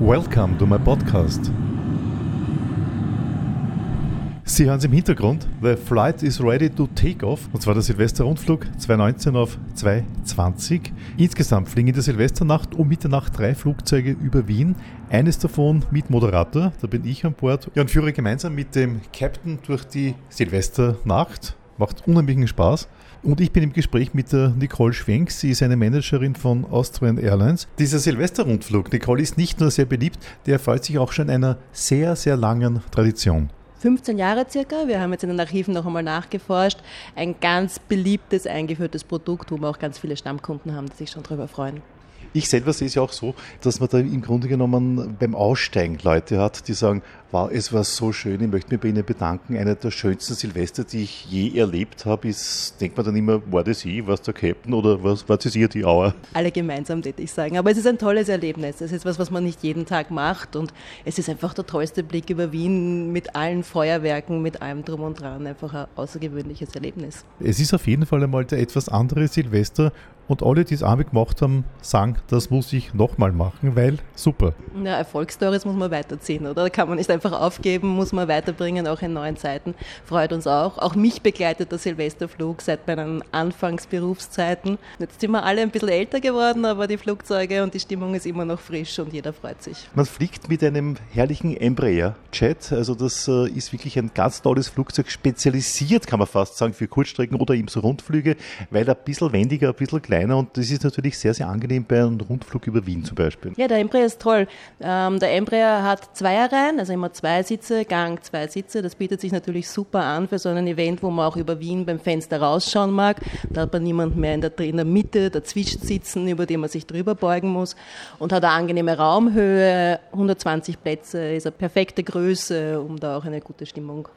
Welcome to my podcast. Sie hören es im Hintergrund. The flight is ready to take off. Und zwar der Silvesterrundflug 2019 auf 2020. Insgesamt fliegen in der Silvesternacht um Mitternacht drei Flugzeuge über Wien. Eines davon mit Moderator, da bin ich an Bord. Ja, und führe gemeinsam mit dem Captain durch die Silvesternacht. Macht unheimlichen Spaß. Und ich bin im Gespräch mit der Nicole Schwenk. Sie ist eine Managerin von Austrian Airlines. Dieser Silvesterrundflug, Nicole, ist nicht nur sehr beliebt, der erfreut sich auch schon einer sehr, sehr langen Tradition. 15 Jahre circa. Wir haben jetzt in den Archiven noch einmal nachgeforscht. Ein ganz beliebtes, eingeführtes Produkt, wo wir auch ganz viele Stammkunden haben, die sich schon darüber freuen. Ich selber sehe es ja auch so, dass man da im Grunde genommen beim Aussteigen Leute hat, die sagen, wow, es war so schön, ich möchte mich bei Ihnen bedanken. Einer der schönsten Silvester, die ich je erlebt habe, ist, denkt man dann immer, war das ich, war es der Captain oder was, war das ihr die Auer? Alle gemeinsam, würde ich sagen. Aber es ist ein tolles Erlebnis. Es ist was, was man nicht jeden Tag macht und es ist einfach der tollste Blick über Wien mit allen Feuerwerken, mit allem drum und dran. Einfach ein außergewöhnliches Erlebnis. Es ist auf jeden Fall einmal der etwas andere Silvester und alle, die es einmal gemacht haben, sagen, das muss ich nochmal machen, weil super. Ja, Erfolgsstories muss man weiterziehen, oder? Da kann man nicht einfach aufgeben, muss man weiterbringen, auch in neuen Zeiten. Freut uns auch. Auch mich begleitet der Silvesterflug seit meinen Anfangsberufszeiten. Jetzt sind wir alle ein bisschen älter geworden, aber die Flugzeuge und die Stimmung ist immer noch frisch und jeder freut sich. Man fliegt mit einem herrlichen Embraer-Jet. Also das äh, ist wirklich ein ganz tolles Flugzeug, spezialisiert, kann man fast sagen, für Kurzstrecken oder eben so Rundflüge, weil ein bisschen wendiger, ein bisschen kleiner kleiner und das ist natürlich sehr, sehr angenehm bei einem Rundflug über Wien zum Beispiel. Ja, der Embraer ist toll. Ähm, der Embraer hat Zweierreihen, also immer zwei Sitze, Gang, zwei Sitze. Das bietet sich natürlich super an für so ein Event, wo man auch über Wien beim Fenster rausschauen mag. Da hat man niemanden mehr in der, in der Mitte dazwischen sitzen, über den man sich drüber beugen muss und hat eine angenehme Raumhöhe, 120 Plätze, ist eine perfekte Größe, um da auch eine gute Stimmung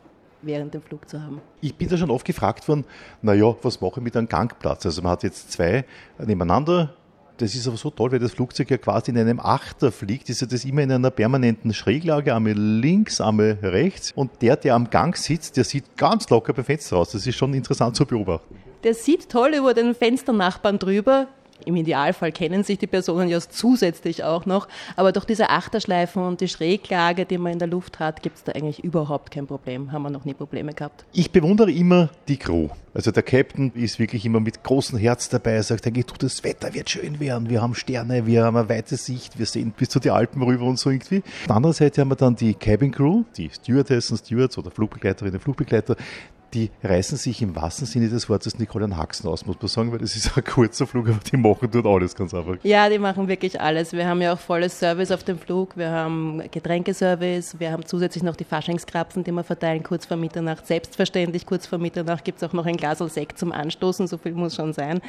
während dem Flug zu haben. Ich bin da schon oft gefragt worden, naja, was mache ich mit einem Gangplatz? Also man hat jetzt zwei nebeneinander. Das ist aber so toll, weil das Flugzeug ja quasi in einem Achter fliegt, ist ja das immer in einer permanenten Schräglage, einmal links, einmal rechts. Und der, der am Gang sitzt, der sieht ganz locker beim Fenster raus. Das ist schon interessant zu beobachten. Der sieht toll über den Fensternachbarn drüber, im Idealfall kennen sich die Personen ja zusätzlich auch noch, aber durch diese Achterschleifen und die Schräglage, die man in der Luft hat, gibt es da eigentlich überhaupt kein Problem. Haben wir noch nie Probleme gehabt. Ich bewundere immer die Crew. Also der Captain ist wirklich immer mit großem Herz dabei, er sagt eigentlich, das Wetter wird schön werden, wir haben Sterne, wir haben eine weite Sicht, wir sehen bis zu den Alpen rüber und so irgendwie. Auf der anderen Seite haben wir dann die Cabin Crew, die Stewardessen, Stewards oder Flugbegleiterinnen, Flugbegleiter, die reißen sich im wahrsten Sinne des Wortes Nicole an Haxen aus, muss man sagen, weil das ist ein kurzer Flug, aber die machen dort alles ganz einfach. Ja, die machen wirklich alles. Wir haben ja auch volles Service auf dem Flug. Wir haben Getränkeservice, wir haben zusätzlich noch die Faschingskrapfen, die wir verteilen kurz vor Mitternacht. Selbstverständlich, kurz vor Mitternacht gibt es auch noch ein Glas Sekt zum Anstoßen, so viel muss schon sein.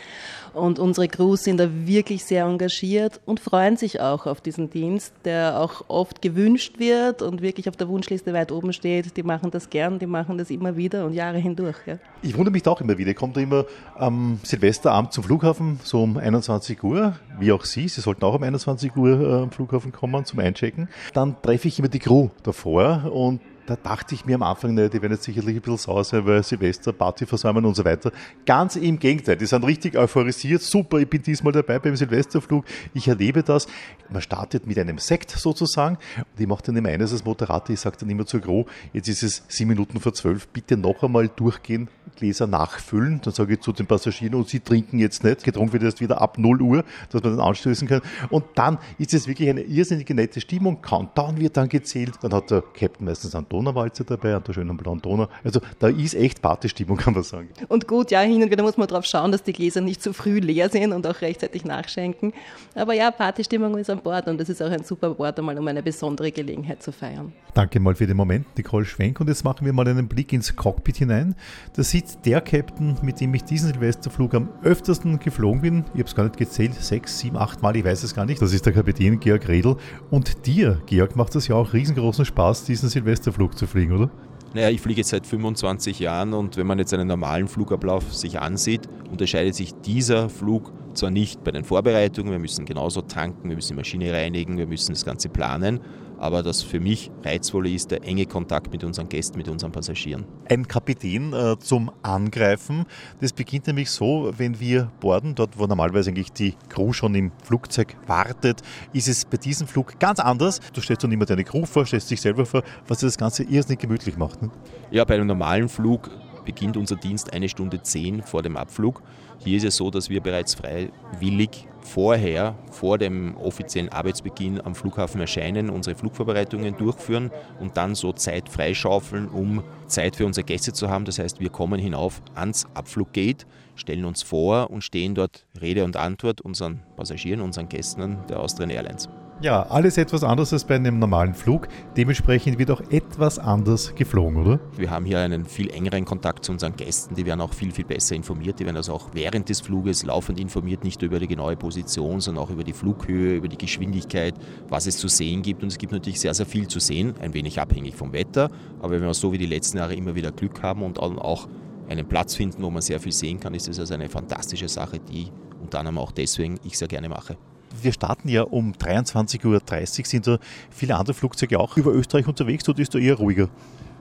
Und unsere Crews sind da wirklich sehr engagiert und freuen sich auch auf diesen Dienst, der auch oft gewünscht wird und wirklich auf der Wunschliste weit oben steht. Die machen das gern, die machen das immer wieder und Jahre Jahre hindurch. Ja. Ich wundere mich da auch immer wieder. Kommt immer am Silvesterabend zum Flughafen, so um 21 Uhr, wie auch Sie. Sie sollten auch um 21 Uhr äh, am Flughafen kommen zum Einchecken. Dann treffe ich immer die Crew davor und da dachte ich mir am Anfang, ne, die werden jetzt sicherlich ein bisschen sauer sein, weil Silvester, Party versäumen und so weiter. Ganz im Gegenteil, die sind richtig euphorisiert. Super, ich bin diesmal dabei beim Silvesterflug. Ich erlebe das. Man startet mit einem Sekt sozusagen. Und ich mache dann immer eines als Moderator, ich sage dann immer zur Gro, jetzt ist es sieben Minuten vor zwölf, bitte noch einmal durchgehen, Gläser nachfüllen. Dann sage ich zu den Passagieren, und sie trinken jetzt nicht. Getrunken wird erst wieder ab 0 Uhr, dass man dann anstößen kann. Und dann ist es wirklich eine irrsinnige nette Stimmung. Countdown wird dann gezählt. Dann hat der Captain meistens einen Donauwalze dabei, an der schönen blauen Donau. Also da ist echt Partystimmung, kann man sagen. Und gut, ja, hin und wieder muss man darauf schauen, dass die Gläser nicht zu früh leer sind und auch rechtzeitig nachschenken. Aber ja, Partystimmung ist an Bord und das ist auch ein super Wort, einmal um eine besondere Gelegenheit zu feiern. Danke mal für den Moment, Nicole Schwenk. Und jetzt machen wir mal einen Blick ins Cockpit hinein. Da sitzt der Captain, mit dem ich diesen Silvesterflug am öftersten geflogen bin. Ich habe es gar nicht gezählt, sechs, sieben, acht Mal, ich weiß es gar nicht. Das ist der Kapitän Georg Redl. Und dir, Georg, macht das ja auch riesengroßen Spaß, diesen Silvesterflug zu fliegen, oder? Naja, ich fliege jetzt seit 25 Jahren und wenn man jetzt einen normalen Flugablauf sich ansieht, unterscheidet sich dieser Flug zwar nicht bei den Vorbereitungen, wir müssen genauso tanken, wir müssen die Maschine reinigen, wir müssen das Ganze planen, aber das für mich reizvolle ist der enge Kontakt mit unseren Gästen, mit unseren Passagieren. Ein Kapitän äh, zum Angreifen, das beginnt nämlich so, wenn wir borden, dort wo normalerweise eigentlich die Crew schon im Flugzeug wartet, ist es bei diesem Flug ganz anders. Du stellst dann immer deine Crew vor, stellst dich selber vor, was das Ganze irrsinnig gemütlich macht. Ne? Ja, bei einem normalen Flug beginnt unser Dienst eine Stunde zehn vor dem Abflug. Hier ist es so, dass wir bereits freiwillig vorher, vor dem offiziellen Arbeitsbeginn am Flughafen erscheinen, unsere Flugvorbereitungen durchführen und dann so Zeit freischaufeln, um Zeit für unsere Gäste zu haben. Das heißt, wir kommen hinauf ans Abfluggate, stellen uns vor und stehen dort Rede und Antwort unseren Passagieren, unseren Gästen der Austrian Airlines. Ja, alles etwas anders als bei einem normalen Flug. Dementsprechend wird auch etwas anders geflogen, oder? Wir haben hier einen viel engeren Kontakt zu unseren Gästen. Die werden auch viel, viel besser informiert. Die werden also auch während des Fluges laufend informiert, nicht nur über die genaue Position, sondern auch über die Flughöhe, über die Geschwindigkeit, was es zu sehen gibt. Und es gibt natürlich sehr, sehr viel zu sehen, ein wenig abhängig vom Wetter. Aber wenn wir so wie die letzten Jahre immer wieder Glück haben und auch einen Platz finden, wo man sehr viel sehen kann, ist das also eine fantastische Sache, die unter anderem auch deswegen ich sehr gerne mache wir starten ja um 23.30 Uhr. Sind da viele andere Flugzeuge auch über Österreich unterwegs oder ist da eher ruhiger?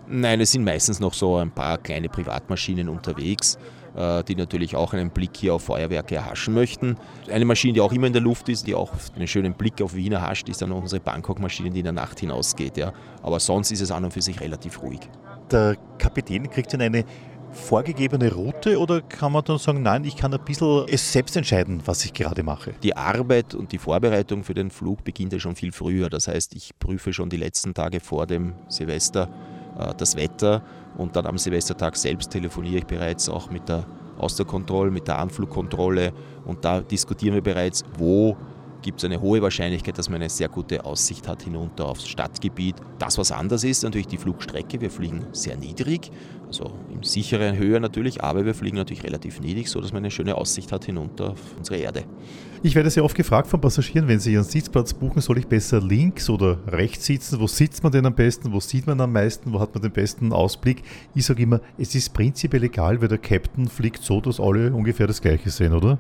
Nein, es sind meistens noch so ein paar kleine Privatmaschinen unterwegs, äh, die natürlich auch einen Blick hier auf Feuerwerke erhaschen möchten. Eine Maschine, die auch immer in der Luft ist, die auch einen schönen Blick auf Wien erhascht, ist dann unsere Bangkok-Maschine, die in der Nacht hinausgeht. Ja. Aber sonst ist es an und für sich relativ ruhig. Der Kapitän kriegt dann eine vorgegebene Route oder kann man dann sagen, nein, ich kann ein bisschen es selbst entscheiden, was ich gerade mache? Die Arbeit und die Vorbereitung für den Flug beginnt ja schon viel früher. Das heißt, ich prüfe schon die letzten Tage vor dem Silvester äh, das Wetter und dann am Silvestertag selbst telefoniere ich bereits auch mit der Austerkontrolle, mit der Anflugkontrolle und da diskutieren wir bereits, wo gibt es eine hohe Wahrscheinlichkeit, dass man eine sehr gute Aussicht hat hinunter aufs Stadtgebiet. Das, was anders ist, natürlich die Flugstrecke. Wir fliegen sehr niedrig, also in sicheren Höhe natürlich, aber wir fliegen natürlich relativ niedrig, sodass man eine schöne Aussicht hat hinunter auf unsere Erde. Ich werde sehr oft gefragt von Passagieren, wenn sie ihren Sitzplatz buchen, soll ich besser links oder rechts sitzen? Wo sitzt man denn am besten? Wo sieht man am meisten? Wo hat man den besten Ausblick? Ich sage immer, es ist prinzipiell egal, weil der Captain fliegt so, dass alle ungefähr das Gleiche sehen, oder?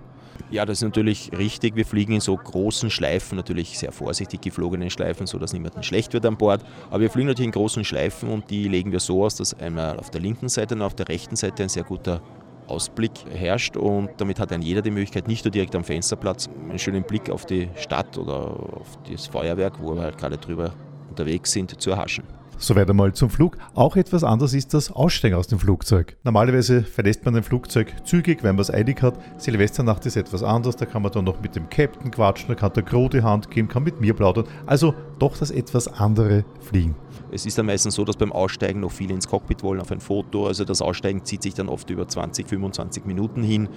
Ja, das ist natürlich richtig. Wir fliegen in so großen Schleifen, natürlich sehr vorsichtig geflogenen Schleifen, sodass niemandem schlecht wird an Bord. Aber wir fliegen natürlich in großen Schleifen und die legen wir so aus, dass einmal auf der linken Seite und auf der rechten Seite ein sehr guter Ausblick herrscht und damit hat ein jeder die Möglichkeit, nicht nur direkt am Fensterplatz einen schönen Blick auf die Stadt oder auf das Feuerwerk, wo wir halt gerade drüber unterwegs sind, zu erhaschen. Soweit einmal zum Flug. Auch etwas anders ist das Aussteigen aus dem Flugzeug. Normalerweise verlässt man ein Flugzeug zügig, wenn man es eilig hat. Silvesternacht ist etwas anders, da kann man dann noch mit dem Captain quatschen, da kann der Crew die Hand geben, kann mit mir plaudern. Also doch das etwas andere Fliegen. Es ist dann meistens so, dass beim Aussteigen noch viele ins Cockpit wollen auf ein Foto. Also das Aussteigen zieht sich dann oft über 20, 25 Minuten hin.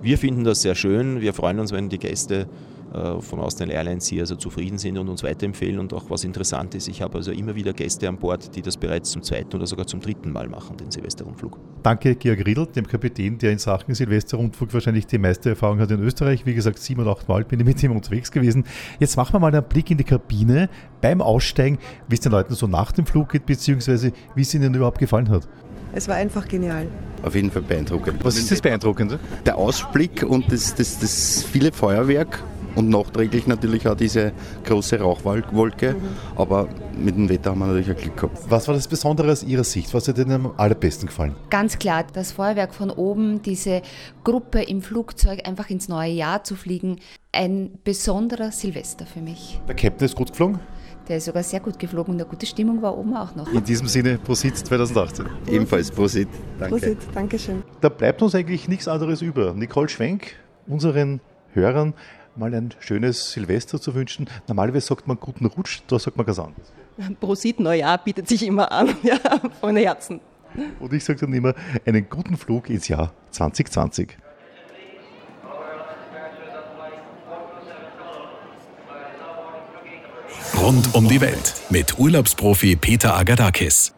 Wir finden das sehr schön. Wir freuen uns, wenn die Gäste von Austrian Airlines hier also zufrieden sind und uns weiterempfehlen. Und auch was interessant ist, ich habe also immer wieder Gäste an Bord, die das bereits zum zweiten oder sogar zum dritten Mal machen, den Silvesterrundflug. Danke, Georg Riedl, dem Kapitän, der in Sachen Silvesterrundflug wahrscheinlich die meiste Erfahrung hat in Österreich. Wie gesagt, sieben oder acht Mal bin ich mit ihm unterwegs gewesen. Jetzt machen wir mal einen Blick in die Kabine beim Aussteigen, wie es den Leuten so nach dem Flug geht, beziehungsweise wie es ihnen überhaupt gefallen hat. Es war einfach genial. Auf jeden Fall beeindruckend. Was ist das Beeindruckende? Der Ausblick und das, das, das viele Feuerwerk und nachträglich natürlich auch diese große Rauchwolke. Mhm. Aber mit dem Wetter haben wir natürlich auch Glück gehabt. Was war das Besondere aus Ihrer Sicht? Was hat Ihnen am allerbesten gefallen? Ganz klar, das Feuerwerk von oben, diese Gruppe im Flugzeug einfach ins neue Jahr zu fliegen. Ein besonderer Silvester für mich. Der Captain ist gut geflogen? Der ist sogar sehr gut geflogen und eine gute Stimmung war oben auch noch. In diesem Sinne, Prosit 2018. Ebenfalls Prosit. Danke. Prosit, danke schön. Da bleibt uns eigentlich nichts anderes über. Nicole Schwenk, unseren Hörern mal ein schönes Silvester zu wünschen. Normalerweise sagt man guten Rutsch, da sagt man ganz anders. Prosit Neujahr bietet sich immer an, ja, von Herzen. Und ich sage dann immer, einen guten Flug ins Jahr 2020. Rund um die Welt mit Urlaubsprofi Peter Agadakis.